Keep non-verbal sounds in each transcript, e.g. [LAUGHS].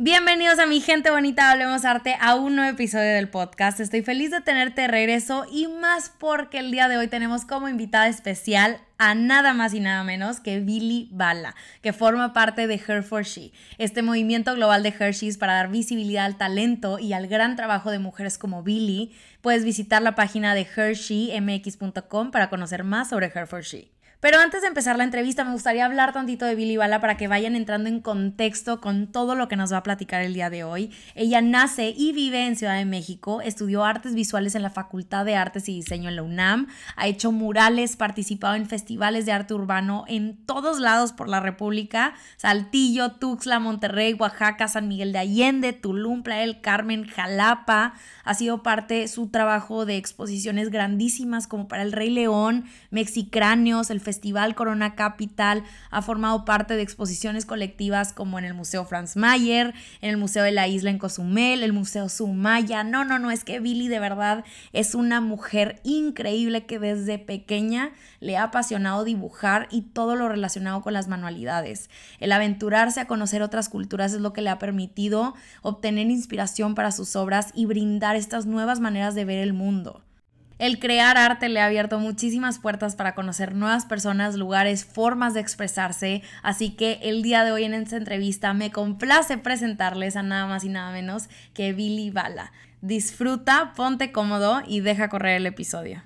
Bienvenidos a mi gente bonita, hablemos arte a un nuevo episodio del podcast. Estoy feliz de tenerte de regreso y más porque el día de hoy tenemos como invitada especial a nada más y nada menos que Billy Bala, que forma parte de Her for She, este movimiento global de Hershey's para dar visibilidad al talento y al gran trabajo de mujeres como Billy. Puedes visitar la página de HersheyMX.com para conocer más sobre Her for She. Pero antes de empezar la entrevista, me gustaría hablar tantito de Billy Bala para que vayan entrando en contexto con todo lo que nos va a platicar el día de hoy. Ella nace y vive en Ciudad de México, estudió artes visuales en la Facultad de Artes y Diseño en la UNAM, ha hecho murales, participado en festivales de arte urbano en todos lados por la República, Saltillo, Tuxtla, Monterrey, Oaxaca, San Miguel de Allende, Tulum, Playa del Carmen, Jalapa. Ha sido parte su trabajo de exposiciones grandísimas como para El Rey León, Mexicráneos, el Festival Corona Capital, ha formado parte de exposiciones colectivas como en el Museo Franz Mayer, en el Museo de la Isla en Cozumel, el Museo Sumaya. No, no, no, es que Billy de verdad es una mujer increíble que desde pequeña le ha apasionado dibujar y todo lo relacionado con las manualidades. El aventurarse a conocer otras culturas es lo que le ha permitido obtener inspiración para sus obras y brindar estas nuevas maneras de ver el mundo. El crear arte le ha abierto muchísimas puertas para conocer nuevas personas, lugares, formas de expresarse, así que el día de hoy en esta entrevista me complace presentarles a nada más y nada menos que Billy Bala. Disfruta, ponte cómodo y deja correr el episodio.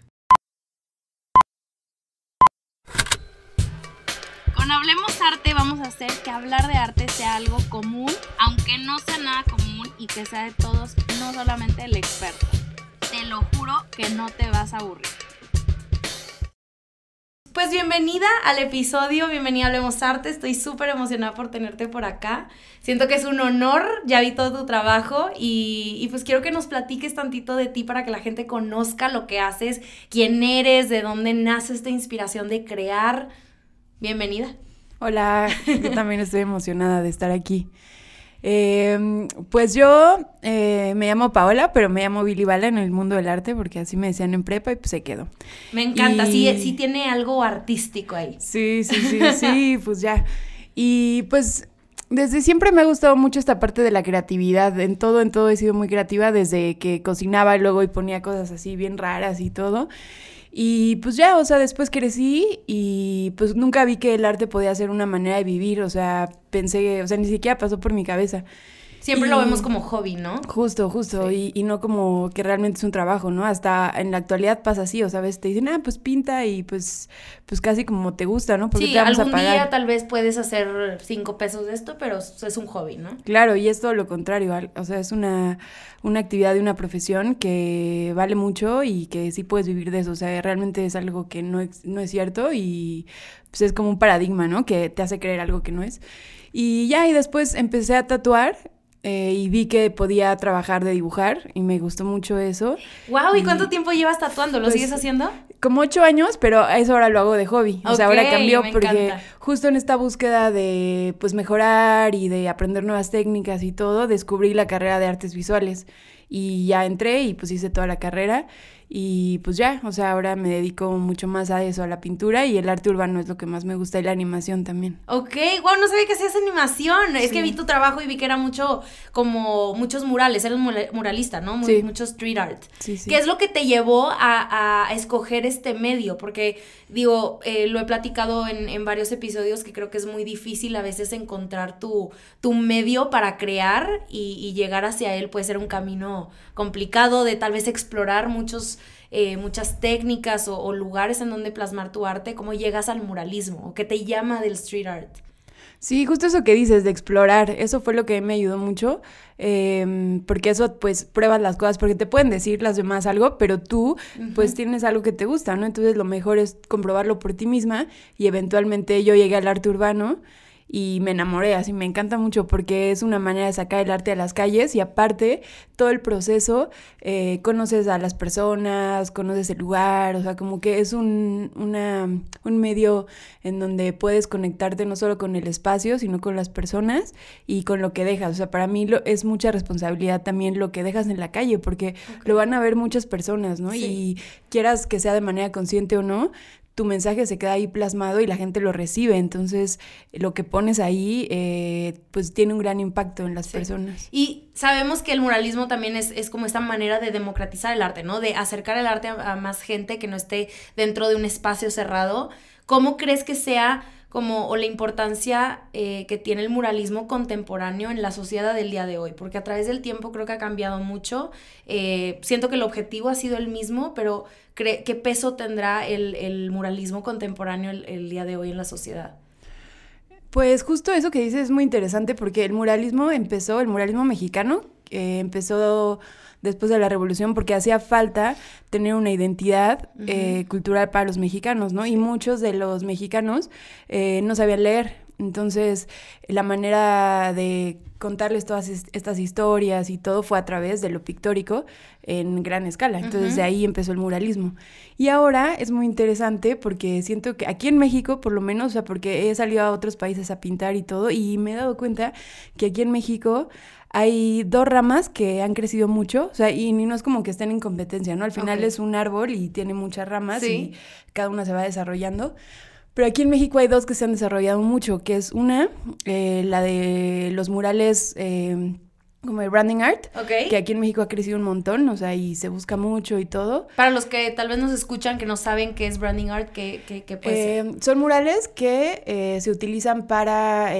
Con Hablemos Arte vamos a hacer que hablar de arte sea algo común, aunque no sea nada común y que sea de todos, no solamente el experto lo juro que no te vas a aburrir. Pues bienvenida al episodio, bienvenida a Hablemos Arte, estoy súper emocionada por tenerte por acá. Siento que es un honor, ya vi todo tu trabajo y, y, pues quiero que nos platiques tantito de ti para que la gente conozca lo que haces, quién eres, de dónde nace esta inspiración de crear. Bienvenida. Hola, yo también estoy emocionada de estar aquí. Eh, pues yo eh, me llamo Paola, pero me llamo Billy Bala en el mundo del arte porque así me decían en prepa y pues se quedó. Me encanta, sí, sí tiene algo artístico ahí. Sí, sí, sí, [LAUGHS] sí, pues ya. Y pues desde siempre me ha gustado mucho esta parte de la creatividad. En todo, en todo he sido muy creativa desde que cocinaba luego y ponía cosas así bien raras y todo. Y pues ya, o sea, después crecí y pues nunca vi que el arte podía ser una manera de vivir, o sea, pensé, o sea, ni siquiera pasó por mi cabeza. Siempre lo vemos como hobby, ¿no? Justo, justo, y, y, no como que realmente es un trabajo, ¿no? Hasta en la actualidad pasa así, o sabes, te dicen, ah, pues pinta y pues, pues casi como te gusta, ¿no? Porque sí, algún día tal vez puedes hacer cinco pesos de esto, pero es un hobby, ¿no? Claro, y es todo lo contrario, o sea, es una, una actividad de una profesión que vale mucho y que sí puedes vivir de eso, o sea, realmente es algo que no, no es cierto y pues es como un paradigma, ¿no? Que te hace creer algo que no es. Y ya, y después empecé a tatuar eh, y vi que podía trabajar de dibujar y me gustó mucho eso. Wow, ¿y, cuánto tiempo llevas tatuando? ¿Lo pues, sigues haciendo? Como ocho años, pero eso ahora lo hago de hobby. o sea, ahora cambió porque justo en esta búsqueda de pues mejorar y de aprender nuevas técnicas y todo, descubrí la carrera de artes visuales y ya entré y pues hice toda la carrera y pues ya, o sea, ahora me dedico mucho más a eso, a la pintura y el arte urbano es lo que más me gusta y la animación también. Ok, wow, no sabía que hacías animación. Es que vi tu trabajo y vi que era mucho, como muchos murales, eres muralista, ¿no? sí. Mucho street art. Sí, sí. ¿Qué es lo que te llevó a, a escoger este medio? Porque, digo, eh, lo he platicado en, en, varios episodios que creo que es muy difícil a veces encontrar tu, tu medio para crear y, y llegar hacia él puede ser un camino complicado de tal vez explorar muchos eh, muchas técnicas o, lugares en donde plasmar tu arte, cómo llegas al muralismo o qué te llama del street art. Sí, justo eso que dices de explorar, eso fue lo que me ayudó mucho, em, porque eso pues pruebas las cosas, porque te pueden decir las demás algo, pero tú pues tienes algo que te gusta, ¿no? Entonces lo mejor es comprobarlo por ti misma y eventualmente yo llegué al arte urbano y me enamoré, así me encanta mucho porque es una manera de sacar el arte a las calles y aparte todo el proceso eh, conoces a las personas, conoces el lugar, o sea, como que es un, una, un medio en donde puedes conectarte no solo con el espacio, sino con las personas y con lo que dejas. O sea, para mí lo, es mucha responsabilidad también lo que dejas en la calle porque lo van a ver muchas personas, ¿no? Y quieras que sea de manera consciente o no, tu mensaje se queda ahí plasmado y la gente lo recibe. Entonces, lo que pones ahí, eh, pues tiene un gran impacto en las personas. Y sabemos que el muralismo también es, es, como esta manera de democratizar el arte, ¿no? De acercar el arte a más gente que no esté dentro de un espacio cerrado. ¿Cómo crees que sea como o la importancia eh, que tiene el muralismo contemporáneo en la sociedad del día de hoy, porque a través del tiempo creo que ha cambiado mucho. Eh, siento que el objetivo ha sido el mismo, pero ¿qué peso tendrá el, muralismo contemporáneo el, día de hoy en la sociedad? Pues justo eso que dices es muy interesante porque el muralismo empezó, el muralismo mexicano, empezó después de la revolución porque hacía falta tener una identidad eh, cultural para los mexicanos, ¿no? Y muchos de los mexicanos eh, no sabían leer. Entonces, la manera de contarles todas estas historias y todo fue a través de lo pictórico en gran escala. Entonces, de ahí empezó el muralismo. Y ahora es muy interesante porque siento que aquí en México, por lo menos, o sea, porque he salido a otros países a pintar y todo, y me he dado cuenta que aquí en México hay dos ramas que han crecido mucho, o sea, y no es como que estén en competencia, ¿no? Al final es un árbol y tiene muchas ramas y cada una se va desarrollando. Pero aquí en México hay dos que se han desarrollado mucho, que es una, eh, la de los murales eh, como el branding art, que aquí en México ha crecido un montón, o sea, y se busca mucho y todo. Para los que tal vez nos escuchan que no saben qué es branding art, ¿qué, qué, puede eh, Son murales que se utilizan para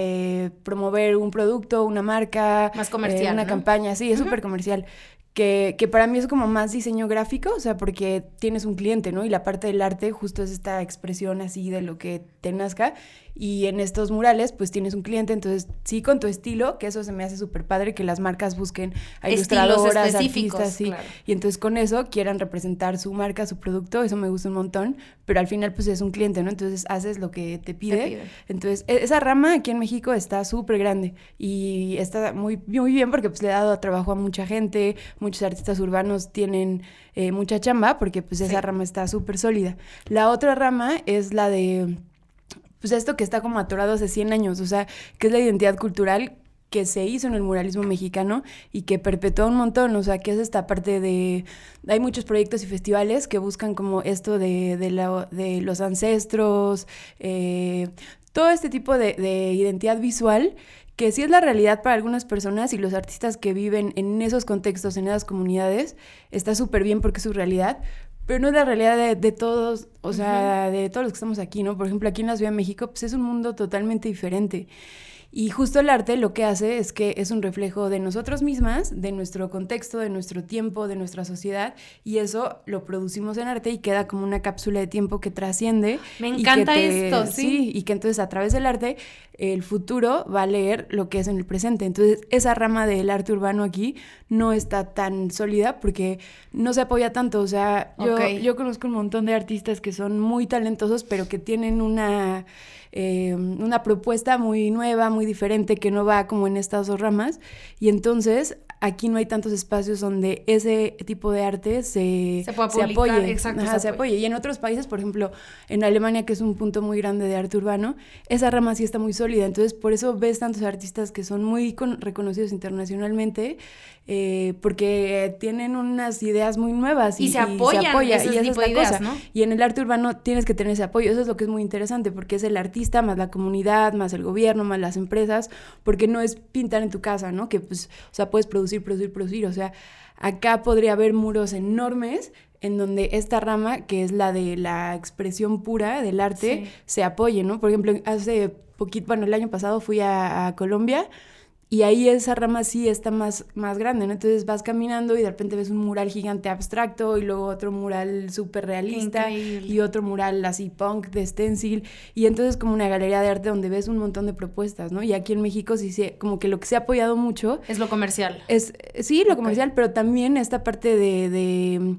promover un producto, una marca. Más comercial. una campaña, sí, es súper comercial que, que, para mí es como más diseño gráfico, o sea, porque tienes un cliente, ¿no? Y la parte del arte justo es esta expresión así de lo que te nazca. Y en estos murales, pues tienes un cliente, entonces sí con tu estilo, que eso se me hace súper padre, que las marcas busquen a ilustradoras, artistas, sí. Y entonces con eso quieran representar su marca, su producto, eso me gusta un montón, pero al final pues es un cliente, ¿no? Entonces haces lo que te pide. Entonces e, esa rama aquí en México está súper grande y está muy, muy bien porque pues le ha dado trabajo a mucha gente, muchos artistas urbanos tienen eh, mucha chamba porque pues esa rama está súper sólida. La otra rama es la de pues esto que está como atorado hace 100 años, o sea, que es la identidad cultural que se hizo en el muralismo mexicano y que perpetuó un montón, o sea, que es esta parte de... Hay muchos proyectos y festivales que buscan como esto de, de, los ancestros, eh, todo este tipo de, de identidad visual que sí es la realidad para algunas personas y los artistas que viven en esos contextos, en esas comunidades, está súper bien porque es su realidad, pero no es la realidad de, todos, o sea, de todos los que estamos aquí, ¿no? Por ejemplo, aquí en la Ciudad de México, pues es un mundo totalmente diferente. Y justo el arte lo que hace es que es un reflejo de nosotros mismas, de nuestro contexto, de nuestro tiempo, de nuestra sociedad, y eso lo producimos en arte y queda como una cápsula de tiempo que trasciende. Me encanta esto, ¿sí? sí. Y que entonces a través del arte el futuro va a leer lo que es en el presente. Entonces esa rama del arte urbano aquí no está tan sólida porque no se apoya tanto. O sea, yo, yo conozco un montón de artistas que son muy talentosos, pero que tienen una eh, una propuesta muy nueva, muy diferente, que no va como en estas dos ramas. Y entonces aquí no hay tantos espacios donde ese tipo de arte se, se, se apoye. Exacto, se, apoye. Y en otros países, por ejemplo, en Alemania, que es un punto muy grande de arte urbano, esa rama sí está muy sólida. Entonces, por eso ves tantos artistas que son muy reconocidos internacionalmente, eh, porque tienen unas ideas muy nuevas. Y, se apoyan. apoya, y esa es la cosa. Y en el arte urbano tienes que tener ese apoyo. Eso es lo que es muy interesante, porque es el artista, más la comunidad, más el gobierno, más las empresas, porque no es pintar en tu casa, ¿no? Que pues, o sea, puedes producir producir, producir, O sea, acá podría haber muros enormes en donde esta rama, que es la de la expresión pura del arte, se apoye, ¿no? Por ejemplo, hace poquito, bueno, el año pasado fui a Colombia y ahí esa rama sí está más, más grande, ¿no? Entonces vas caminando y de repente ves un mural gigante abstracto y luego otro mural súper realista y otro mural así punk de stencil y entonces como una galería de arte donde ves un montón de propuestas, ¿no? Y aquí en México sí se, como que lo que se ha apoyado mucho... Es lo comercial. Es, sí, lo comercial, pero también esta parte de, de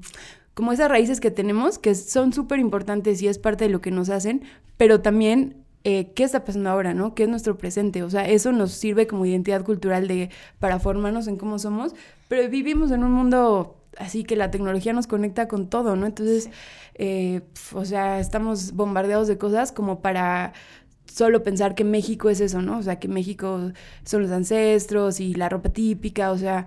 como esas raíces que tenemos, que son súper importantes y es parte de lo que nos hacen, pero también eh, qué está pasando ahora, ¿no? ¿Qué es nuestro presente? O sea, eso nos sirve como identidad cultural de, para formarnos en cómo somos, pero vivimos en un mundo así que la tecnología nos conecta con todo, ¿no? Entonces, eh, o sea, estamos bombardeados de cosas como para solo pensar que México es eso, ¿no? O sea, que México son los ancestros y la ropa típica, o sea,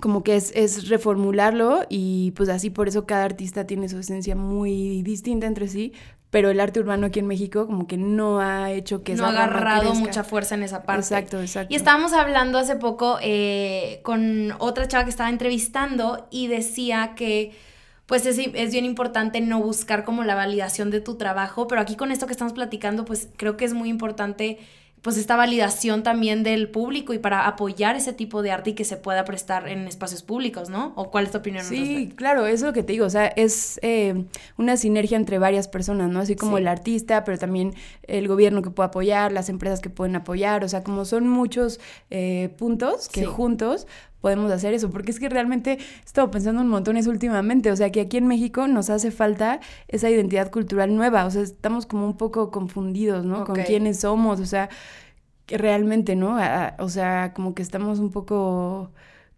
como que es, es reformularlo y pues así por eso cada artista tiene su esencia muy distinta entre sí, pero el arte urbano aquí en México como que no ha hecho que no ha agarrado mucha fuerza en esa parte. Exacto, exacto. Y estábamos hablando hace poco eh, con otra chava que estaba entrevistando y decía que pues es, es, bien importante no buscar como la validación de tu trabajo, pero aquí con esto que estamos platicando, pues creo que es muy importante pues esta validación también del público y para apoyar ese tipo de arte y que se pueda prestar en espacios públicos, ¿no? ¿O cuál es tu opinión? Sí, claro, eso es lo que te digo, o sea, es eh, una sinergia entre varias personas, ¿no? Así como el artista, pero también el gobierno que puede apoyar, las empresas que pueden apoyar, o sea, como son muchos eh, puntos que juntos podemos hacer eso, porque es que realmente he estado pensando un montón eso últimamente, o sea, que aquí en México nos hace falta esa identidad cultural nueva, o sea, estamos como un poco confundidos, ¿no? Con quiénes somos, o sea, realmente, ¿no? o sea, como que estamos un poco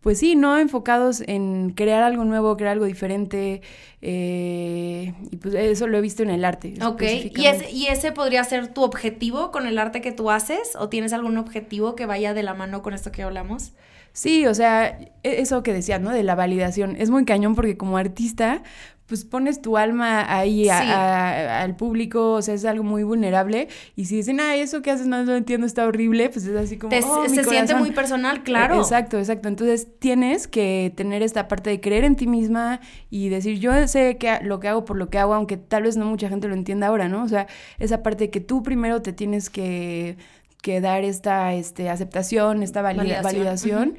pues sí, ¿no? Enfocados en crear algo nuevo, crear algo diferente. Eh, y pues eso lo he visto en el arte. Ok, ¿Y ese, ¿y ese podría ser tu objetivo con el arte que tú haces? ¿O tienes algún objetivo que vaya de la mano con esto que hablamos? Sí, o sea, e, eso que decías, ¿no? De la validación. Es muy cañón porque como artista, pues pones tu alma ahí al público, o sea, es algo muy vulnerable. Y si dicen, ah, eso que haces no lo entiendo, está horrible, pues es así como. Oh, se siente muy personal, claro. Exacto, exacto. Entonces tienes que tener esta parte de creer en ti misma y decir, yo sé que lo que hago por lo que hago, aunque tal vez no mucha gente lo entienda ahora, ¿no? O sea, esa parte de que tú primero te tienes que, dar esta este, aceptación, esta validación.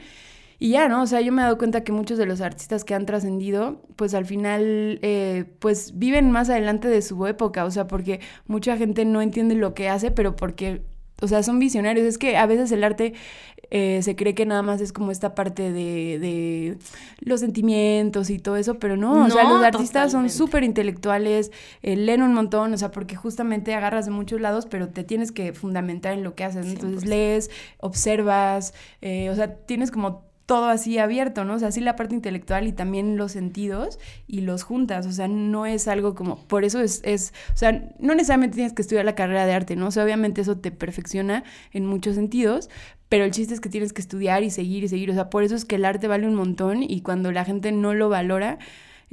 Y ya, ¿no? O sea, yo me he dado cuenta que muchos de los artistas que han trascendido, pues al final, eh, pues viven más adelante de su época, o sea, porque mucha gente no entiende lo que hace, pero porque, o sea, son visionarios. Es que a veces el arte eh, se cree que nada más es como esta parte de, de los sentimientos y todo eso, pero no, o sea, los artistas son súper intelectuales, eh, leen un montón, o sea, porque justamente agarras de muchos lados, pero te tienes que fundamentar en lo que haces, entonces lees, observas, o sea, tienes como todo así abierto, ¿no? O sea, sí la parte intelectual y también los sentidos y los juntas, o sea, no es algo como, por eso es, es, o sea, no necesariamente tienes que estudiar la carrera de arte, ¿no? O sea, obviamente eso te perfecciona en muchos sentidos, pero el chiste es que tienes que estudiar y seguir y seguir, o sea, por eso es que el arte vale un montón y cuando la gente no lo valora,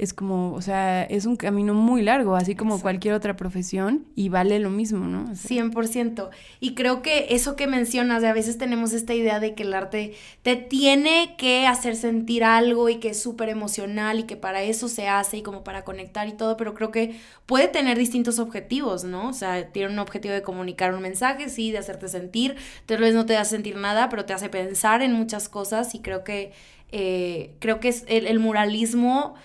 es como, o sea, es un camino muy largo, así como cualquier otra profesión, y vale lo mismo, ¿no? 100%. Y creo que eso que mencionas, de a veces tenemos esta idea de que el arte te tiene que hacer sentir algo y que es súper emocional y que para eso se hace y como para conectar y todo, pero creo que puede tener distintos objetivos, ¿no? O sea, tiene un objetivo de comunicar un mensaje, sí, de hacerte sentir, tal vez no te hace sentir nada, pero te hace pensar en muchas cosas y creo que, eh, creo que es el, el muralismo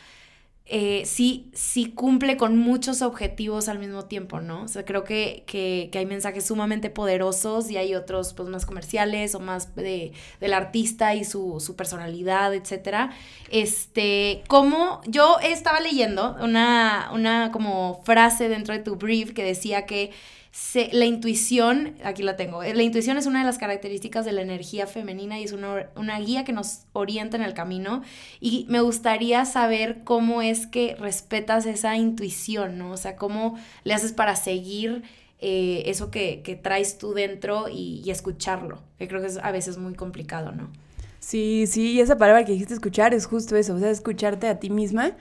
eh, sí, sí cumple con muchos objetivos al mismo tiempo, ¿no? O sea, creo que, que, hay mensajes sumamente poderosos y hay otros pues más comerciales o más de, del artista y su, su personalidad, etcétera. Este, como yo estaba leyendo una, una como frase dentro de tu brief que decía que la intuición, aquí la tengo, la intuición es una de las características de la energía femenina y es una, una, guía que nos orienta en el camino y me gustaría saber cómo es que respetas esa intuición, ¿no? O sea, cómo le haces para seguir eh, eso que, que, traes tú dentro y, escucharlo, que creo que es a veces muy complicado, ¿no? Sí, sí, y esa palabra que dijiste escuchar es justo eso, o sea, escucharte a ti misma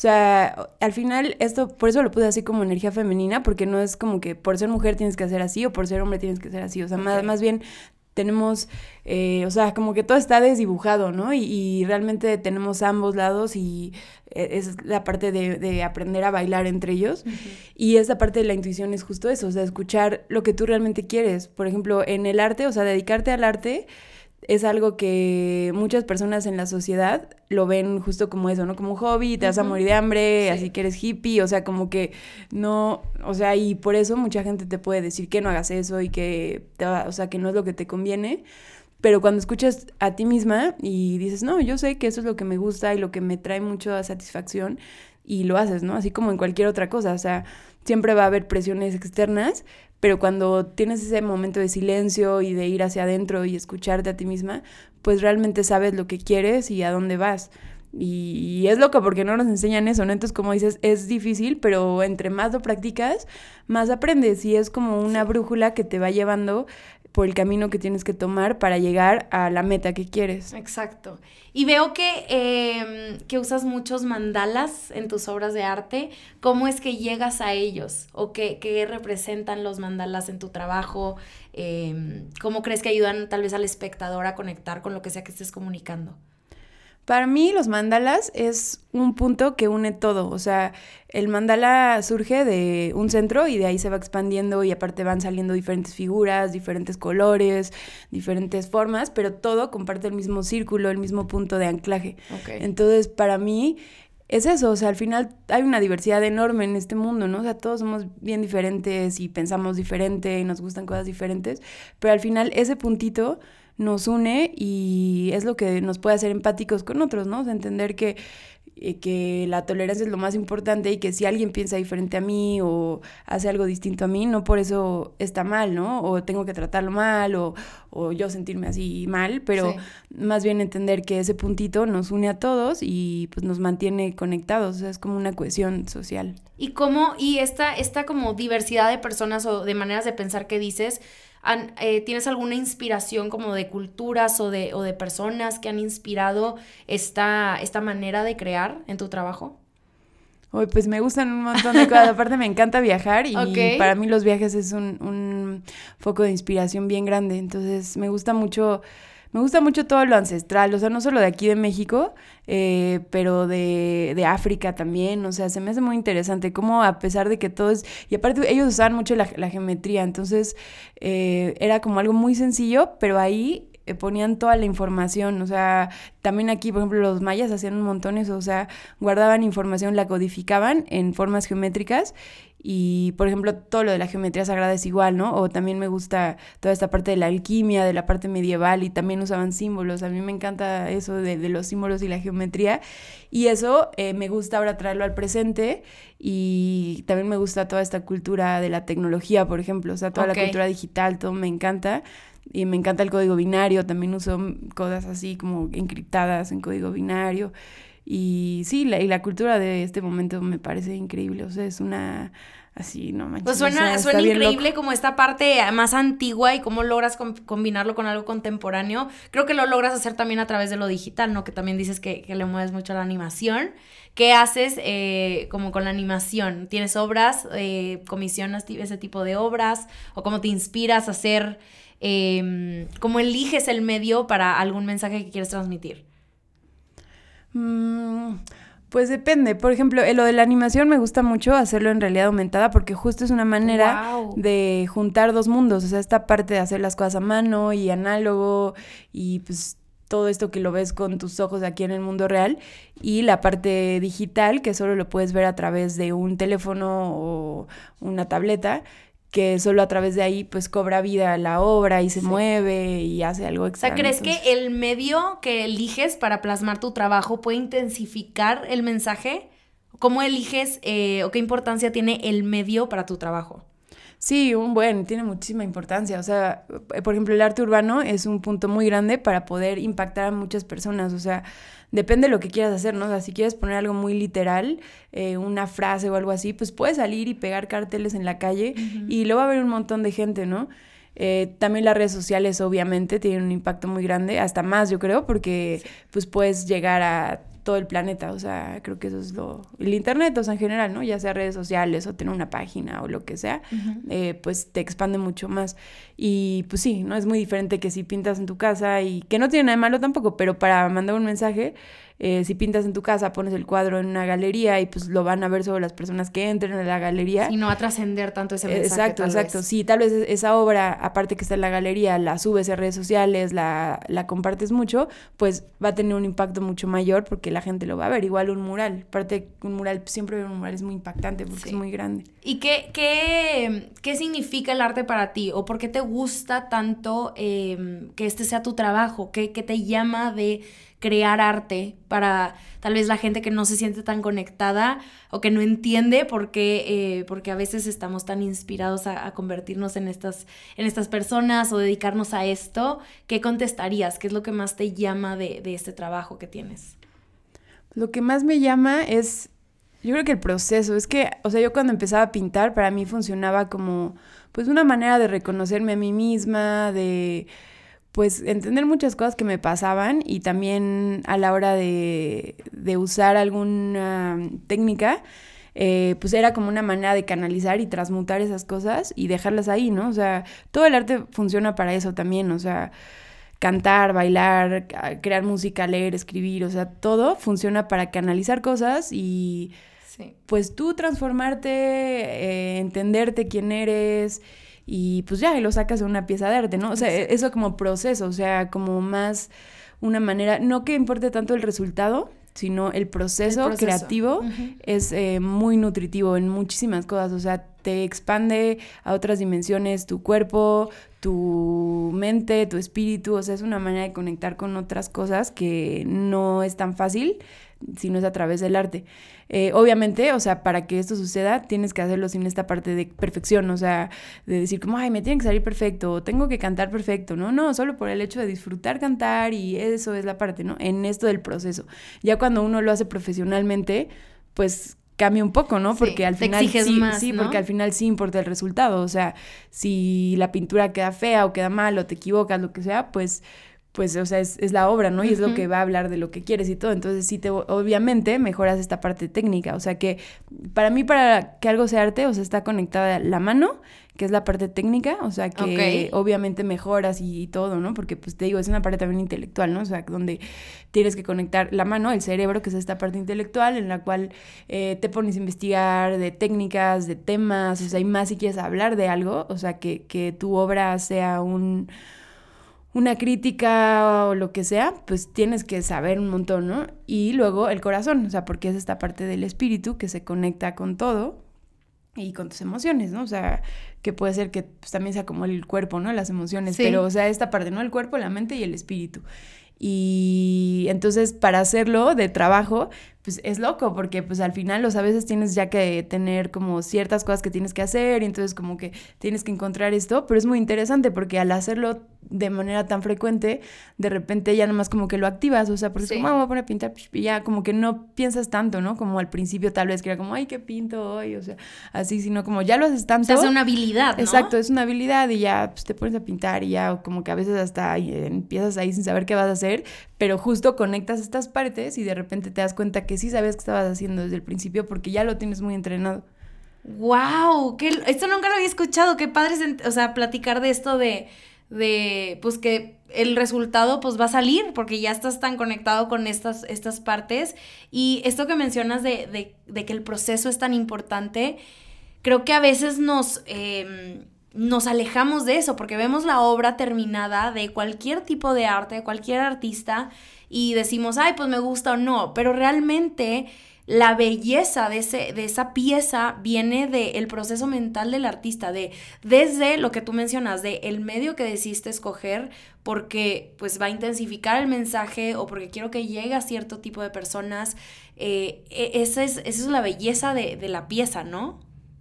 sea, al final esto, por eso lo puse así como energía femenina, porque no es como que por ser mujer tienes que hacer así o por ser hombre tienes que ser así. O sea, más, más bien tenemos, eh, o sea, como que todo está desdibujado, ¿no? Y, realmente tenemos ambos lados y e, es la parte de, aprender a bailar entre ellos. Y esa parte de la intuición es justo eso, o sea, escuchar lo que tú realmente quieres. Por ejemplo, en el arte, o sea, dedicarte al arte es algo que muchas personas en la sociedad lo ven justo como eso, ¿no? Como un hobby, te vas a morir de hambre, así que eres hippie, o sea, como que no, o sea, y por eso mucha gente te puede decir que no hagas eso y que, te o sea, que no es lo que te conviene. Pero cuando escuchas a ti misma y dices, no, yo sé que eso es lo que me gusta y lo que me trae mucha satisfacción y lo haces, ¿no? Así como en cualquier otra cosa, o sea, siempre va a haber presiones externas, pero cuando tienes ese momento de silencio y de ir hacia adentro y escucharte a ti misma, pues realmente sabes lo que quieres y a dónde vas. Y, es loco porque no nos enseñan eso, ¿no? Entonces, como dices, es difícil, pero entre más lo practicas, más aprendes y es como una brújula que te va llevando por el camino que tienes que tomar para llegar a la meta que quieres. Exacto. Y veo que, em, que usas muchos mandalas en tus obras de arte. ¿Cómo es que llegas a ellos? ¿O qué, qué representan los mandalas en tu trabajo? Em, ¿Cómo crees que ayudan tal vez al espectador a conectar con lo que sea que estés comunicando? Para mí los mandalas es un punto que une todo, o sea, el mandala surge de un centro y de ahí se va expandiendo y aparte van saliendo diferentes figuras, diferentes colores, diferentes formas, pero todo comparte el mismo círculo, el mismo punto de anclaje. Entonces, para mí es eso, o sea, al final hay una diversidad enorme en este mundo, ¿no? O sea, todos somos bien diferentes y pensamos diferente y nos gustan cosas diferentes, pero al final ese puntito nos une y es lo que nos puede hacer empáticos con otros, ¿no? O sea, entender que, eh, que la tolerancia es lo más importante y que si alguien piensa diferente a mí o hace algo distinto a mí, no por eso está mal, ¿no? O tengo que tratarlo mal o, o yo sentirme así mal, pero más bien entender que ese puntito nos une a todos y pues nos mantiene conectados, o sea, es como una cohesión social. Y cómo, y esta, esta como diversidad de personas o de maneras de pensar que dices, eh, ¿Tienes alguna inspiración como de culturas o de, o de personas que han inspirado esta, esta manera de crear en tu trabajo? Hoy pues me gustan un montón de cosas. [LAUGHS] Aparte me encanta viajar y para mí los viajes es un, un, foco de inspiración bien grande. Entonces me gusta mucho me gusta mucho todo lo ancestral, o sea, no solo de aquí de México, eh, pero de, de, África también, o sea, se me hace muy interesante cómo a pesar de que todo es, y aparte ellos usaban mucho la, geometría, entonces eh, era como algo muy sencillo, pero ahí eh, ponían toda la información, o sea, también aquí, por ejemplo, los mayas hacían un montón o sea, guardaban información, la codificaban en formas geométricas y, por ejemplo, todo lo de la geometría sagrada es igual, ¿no? O también me gusta toda esta parte de la alquimia, de la parte medieval, y también usaban símbolos. A mí me encanta eso de, los símbolos y la geometría. Y eso eh, me gusta ahora traerlo al presente. Y también me gusta toda esta cultura de la tecnología, por ejemplo. O sea, toda la cultura digital, todo me encanta. Y me encanta el código binario. También uso cosas así como encriptadas en código binario. Y sí, la, y la cultura de este momento me parece increíble, o sea, es una así, no manches. Pues suena, suena increíble como esta parte más antigua y cómo logras combinarlo con algo contemporáneo. Creo que lo logras hacer también a través de lo digital, ¿no? Que también dices que, le mueves mucho a la animación. ¿Qué haces eh, como con la animación? ¿Tienes obras? Eh, ¿Comisionas ese tipo de obras? ¿O cómo te inspiras a hacer? Eh, ¿Cómo eliges el medio para algún mensaje que quieres transmitir? Mm, pues depende. Por ejemplo, lo de la animación me gusta mucho hacerlo en realidad aumentada porque justo es una manera de juntar dos mundos. O sea, esta parte de hacer las cosas a mano y análogo y pues todo esto que lo ves con tus ojos aquí en el mundo real y la parte digital que solo lo puedes ver a través de un teléfono o una tableta que solo a través de ahí pues cobra vida la obra y se mueve y hace algo extra. O sea, ¿crees que el medio que eliges para plasmar tu trabajo puede intensificar el mensaje? ¿Cómo eliges eh, o qué importancia tiene el medio para tu trabajo? Sí, un buen, tiene muchísima importancia. O sea, por ejemplo, el arte urbano es un punto muy grande para poder impactar a muchas personas. O sea, depende de lo que quieras hacer, ¿no? O sea, si quieres poner algo muy literal, eh, una frase o algo así, pues puedes salir y pegar carteles en la calle y luego va a haber un montón de gente, ¿no? Eh, también las redes sociales obviamente tienen un impacto muy grande, hasta más yo creo, porque pues puedes llegar a todo el planeta, o sea, creo que eso es lo... El Internet, o sea, en general, ¿no? Ya sea redes sociales o tener una página o lo que sea, eh, pues te expande mucho más. Y pues sí, ¿no? Es muy diferente que si pintas en tu casa y que no tiene nada de malo tampoco, pero para mandar un mensaje eh, si pintas en tu casa, pones el cuadro en una galería y pues lo van a ver solo las personas que entren a la galería. Y no va a trascender tanto ese mensaje. Exacto, exacto. Sí, tal vez esa obra, aparte que está en la galería, la subes a redes sociales, la, la compartes mucho, pues va a tener un impacto mucho mayor porque la gente lo va a ver. Igual un mural. Aparte, un mural, siempre un mural es muy impactante porque es muy grande. ¿Y qué, qué, qué significa el arte para ti? ¿O por qué te gusta tanto em, que este sea tu trabajo? ¿Qué, qué te llama de crear arte para tal vez la gente que no se siente tan conectada o que no entiende por qué, eh, porque a veces estamos tan inspirados a, convertirnos en estas, en estas personas o dedicarnos a esto, ¿qué contestarías? ¿Qué es lo que más te llama de, de este trabajo que tienes? Lo que más me llama es, yo creo que el proceso, es que, o sea, yo cuando empezaba a pintar, para mí funcionaba como pues una manera de reconocerme a mí misma, de pues entender muchas cosas que me pasaban y también a la hora de, de usar alguna técnica, eh, pues era como una manera de canalizar y transmutar esas cosas y dejarlas ahí, ¿no? O sea, todo el arte funciona para eso también, o sea, cantar, bailar, crear música, leer, escribir, o sea, todo funciona para canalizar cosas y pues tú transformarte, eh, entenderte quién eres y pues ya, y lo sacas de una pieza de arte, ¿no? O sea, eso como proceso, o sea, como más una manera, no que importe tanto el resultado, sino el proceso, creativo es eh, muy nutritivo en muchísimas cosas, o sea, te expande a otras dimensiones tu cuerpo, tu mente, tu espíritu, o sea, es una manera de conectar con otras cosas que no es tan fácil si no es a través del arte. Eh, obviamente, o sea, para que esto suceda, tienes que hacerlo sin esta parte de perfección, o sea, de decir como, ay, me tiene que salir perfecto, o tengo que cantar perfecto, ¿no? No, solo por el hecho de disfrutar cantar y eso es la parte, ¿no? En esto del proceso. Ya cuando uno lo hace profesionalmente, pues cambia un poco, ¿no? Porque al final sí, más, sí, porque al final sí importa el resultado, o sea, si la pintura queda fea o queda mal o te equivocas, lo que sea, pues pues, o sea, es, la obra, ¿no? Y es lo que va a hablar de lo que quieres y todo. Entonces, sí, te, obviamente mejoras esta parte técnica. O sea, que para mí, para que algo sea arte, o sea, está conectada la mano, que es la parte técnica, o sea, que obviamente mejoras y, todo, ¿no? Porque, pues, te digo, es una parte también intelectual, ¿no? O sea, donde tienes que conectar la mano, el cerebro, que es esta parte intelectual, en la cual eh, te pones a investigar de técnicas, de temas, o sea, y más si quieres hablar de algo, o sea, que, que tu obra sea un una crítica o lo que sea, pues tienes que saber un montón, ¿no? Y luego el corazón, o sea, porque es esta parte del espíritu que se conecta con todo y con tus emociones, ¿no? O sea, que puede ser que pues, también sea como el cuerpo, ¿no? Las emociones, pero o sea, esta parte, ¿no? El cuerpo, la mente y el espíritu. Y entonces para hacerlo de trabajo, pues es loco, porque pues al final, o a veces tienes ya que tener como ciertas cosas que tienes que hacer y entonces como que tienes que encontrar esto, pero es muy interesante porque al hacerlo de manera tan frecuente, de repente ya nomás como que lo activas, o sea, porque es como, ah, voy a poner a pintar, y ya como que no piensas tanto, ¿no? Como al principio tal vez que era como, ay, ¿qué pinto hoy? O sea, así, sino como ya lo haces tanto. es una habilidad, ¿no? Exacto, es una habilidad y ya pues, te pones a pintar y ya como que a veces hasta empiezas ahí sin saber qué vas a hacer, pero justo conectas estas partes y de repente te das cuenta que sí sabes qué estabas haciendo desde el principio porque ya lo tienes muy entrenado. ¡Wow! Que esto nunca lo había escuchado. Qué padre, o sea, platicar de esto de, de, pues que el resultado pues va a salir porque ya estás tan conectado con estas, estas partes. Y esto que mencionas de, de, que el proceso es tan importante, creo que a veces nos... Em, nos alejamos de eso porque vemos la obra terminada de cualquier tipo de arte, de cualquier artista y decimos, ay, pues me gusta o no, pero realmente la belleza de, ese, de esa pieza viene del proceso mental del artista, de desde lo que tú mencionas, de el medio que decidiste escoger porque pues va a intensificar el mensaje o porque quiero que llegue a cierto tipo de personas. Eh, e, esa, es, esa, es, la belleza de, de la pieza, ¿no?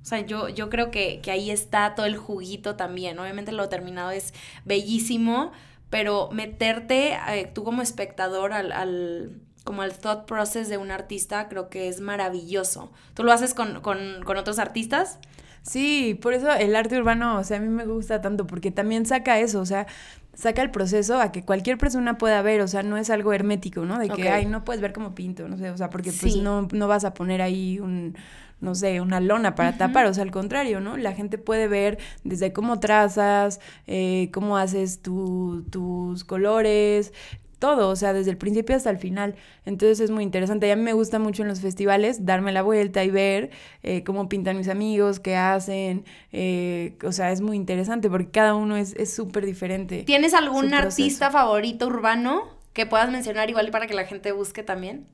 O sea, yo, yo creo que, ahí está todo el juguito también. Obviamente lo terminado es bellísimo, pero meterte eh, tú como espectador al, como al thought process de un artista creo que es maravilloso. ¿Tú lo haces con, con, con otros artistas? Sí, por eso el arte urbano, o sea, a mí me gusta tanto porque también saca eso, o sea, saca el proceso a que cualquier persona pueda ver, o sea, no es algo hermético, ¿no? De que, ay, no puedes ver como pinto, no sé, o sea, porque pues no, no vas a poner ahí un no sé, una lona para tapar, o sea, al contrario, ¿no? La gente puede ver desde cómo trazas, eh, cómo haces tus colores, todo, o sea, desde el principio hasta el final. Entonces es muy interesante. Y a mí me gusta mucho en los festivales darme la vuelta y ver eh, cómo pintan mis amigos, qué hacen. Eh, o sea, es muy interesante porque cada uno es súper diferente. ¿Tienes algún artista favorito urbano que puedas mencionar igual para que la gente busque también?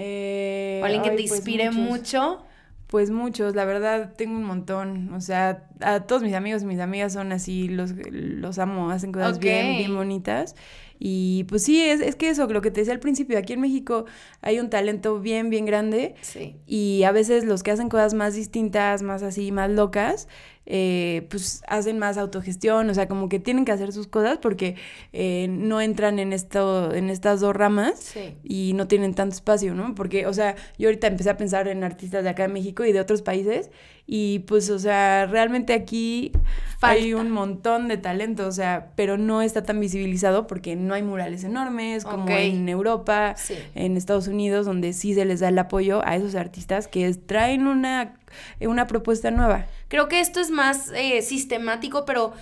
o alguien que te pues inspire mucho. Pues muchos, la verdad tengo un montón. O sea, a todos mis amigos y mis amigas son así, los, los amo, hacen cosas bien, bien bonitas. Y pues sí, es, es que eso, lo que te decía al principio, aquí en México hay un talento bien, bien grande. Sí. Y a veces los que hacen cosas más distintas, más así, más locas, eh, pues hacen más autogestión, o sea, como que tienen que hacer sus cosas porque eh, no entran en, esto, en estas dos ramas y no tienen tanto espacio, ¿no? Porque, o sea, yo ahorita empecé a pensar en artistas de acá de México y de otros países y pues, o sea, realmente aquí hay un montón de talento, o sea, pero no está tan visibilizado porque no hay murales enormes como en Europa, en Estados Unidos, donde sí se les da el apoyo a esos artistas que traen una, una propuesta nueva. Creo que esto es más eh, sistemático, pero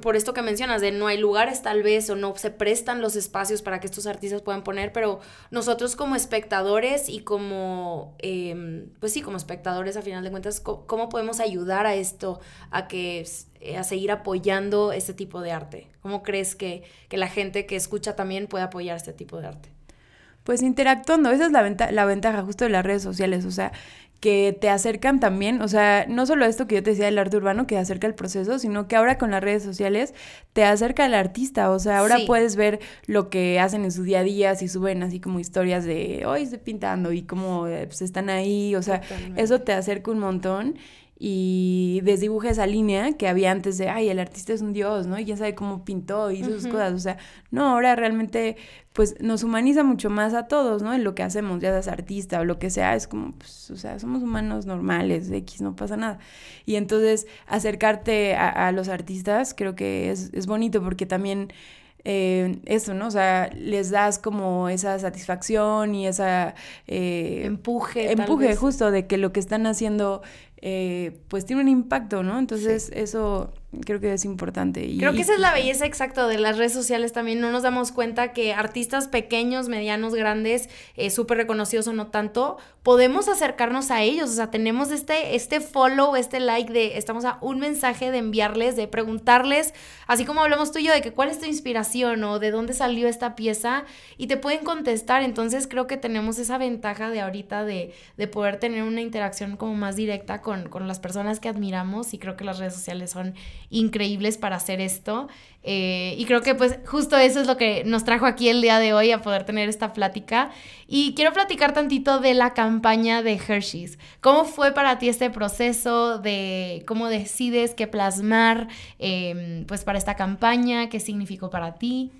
por, esto que mencionas, de no hay lugares tal vez o no se prestan los espacios para que estos artistas puedan poner, pero nosotros como espectadores y como, em, pues sí, como espectadores a final de cuentas, ¿cómo, podemos ayudar a esto, a que a seguir apoyando este tipo de arte? ¿Cómo crees que, que la gente que escucha también puede apoyar este tipo de arte? Pues interactuando, esa es la, la ventaja justo de las redes sociales, o sea, que te acercan también, o sea, no solo esto que yo te decía del arte urbano que acerca el proceso, sino que ahora con las redes sociales te acerca al artista, o sea, ahora puedes ver lo que hacen en su día a día, si suben así como historias de hoy estoy pintando y cómo eh, pues, están ahí, o sea, eso te acerca un montón y desdibuja esa línea que había antes de, ay, el artista es un dios, ¿no? Y ya sabe cómo pintó y hizo sus cosas. O sea, no, ahora realmente, pues nos humaniza mucho más a todos, ¿no? En lo que hacemos, ya seas artista o lo que sea, es como, pues, o sea, somos humanos normales, X, no pasa nada. Y entonces, acercarte a, los artistas creo que es, es bonito porque también eh, eso, ¿no? O sea, les das como esa satisfacción y esa... Eh, empuje. Empuje, justo, de que lo que están haciendo eh, pues tiene un impacto, ¿no? Entonces eso creo que es importante. Y, creo que esa es la belleza exacta de las redes sociales también. No nos damos cuenta que artistas pequeños, medianos, grandes, eh, súper reconocidos o no tanto, podemos acercarnos a ellos. O sea, tenemos este, este follow, este like de, estamos a un mensaje de enviarles, de preguntarles, así como hablamos tú y yo, de que cuál es tu inspiración o de dónde salió esta pieza y te pueden contestar. Entonces creo que tenemos esa ventaja de ahorita de, de poder tener una interacción como más directa con, con las personas que admiramos y creo que las redes sociales son increíbles para hacer esto. Eh, y creo que pues justo eso es lo que nos trajo aquí el día de hoy a poder tener esta plática. Y quiero platicar tantito de la campaña de Hershey's. ¿Cómo fue para ti este proceso de cómo decides qué plasmar em, pues para esta campaña? ¿Qué significó para ti?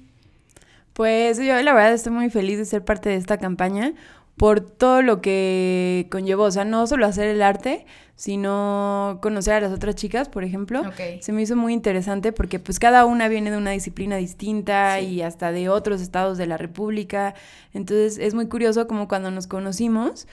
Pues yo la verdad estoy muy feliz de ser parte de esta campaña por todo lo que conllevó, o sea, no solo hacer el arte, sino conocer a las otras chicas, por ejemplo. Se me hizo muy interesante porque pues cada una viene de una disciplina distinta y hasta de otros estados de la República. Entonces es muy curioso como cuando nos conocimos,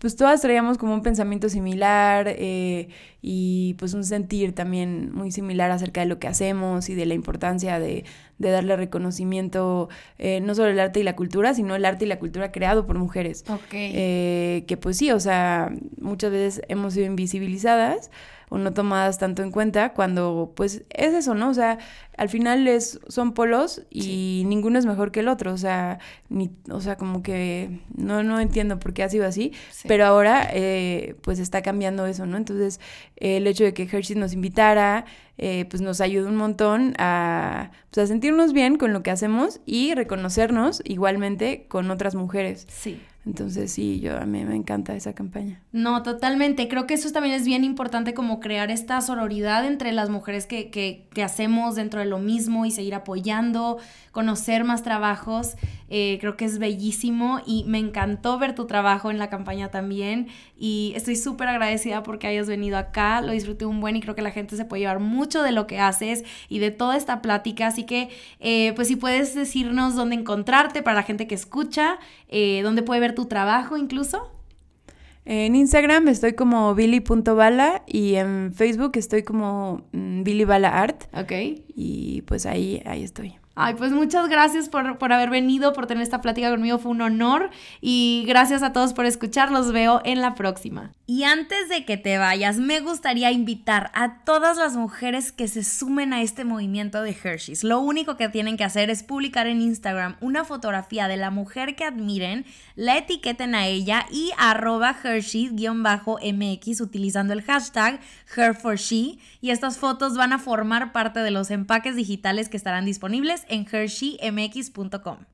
pues todas traíamos como un pensamiento similar eh, y pues un sentir también muy similar acerca de lo que hacemos y de la importancia de, de darle reconocimiento eh, no solo el arte y la cultura, sino el arte y la cultura creado por mujeres. Eh, que pues sí, o sea, muchas veces hemos sido invisibilizadas o no tomadas tanto en cuenta cuando pues es eso, ¿no? O sea, al final es, son polos y ninguno es mejor que el otro, o sea, ni, o sea, como que no, no entiendo por qué ha sido así, pero ahora eh, pues está cambiando eso, ¿no? Entonces, el hecho de que Hershey nos invitara, eh, pues nos ayuda un montón a, pues, a sentirnos bien con lo que hacemos y reconocernos igualmente con otras mujeres. Sí. Entonces sí, yo a mí me encanta esa campaña. No, totalmente. Creo que eso también es bien importante como crear esta sororidad entre las mujeres que, que, que hacemos dentro de lo mismo y seguir apoyando, conocer más trabajos. Eh, creo que es bellísimo y me encantó ver tu trabajo en la campaña también y estoy súper agradecida porque hayas venido acá, lo disfruté un buen y creo que la gente se puede llevar mucho de lo que haces y de toda esta plática, así que eh, pues si puedes decirnos dónde encontrarte para la gente que escucha, eh, dónde puede ver tu trabajo incluso. En Instagram estoy como billy.bala y en Facebook estoy como mm, Billy Bala Art. Ok. Y pues ahí, ahí estoy. Ay, pues muchas gracias por, por, haber venido, por tener esta plática conmigo, fue un honor y gracias a todos por escuchar, los veo en la próxima. Y antes de que te vayas, me gustaría invitar a todas las mujeres que se sumen a este movimiento de Hershey's. Lo único que tienen que hacer es publicar en Instagram una fotografía de la mujer que admiren, la etiqueten a ella y arroba Hershey's-mx utilizando el hashtag HerForShe y estas fotos van a formar parte de los empaques digitales que estarán disponibles en HersheyMX.com.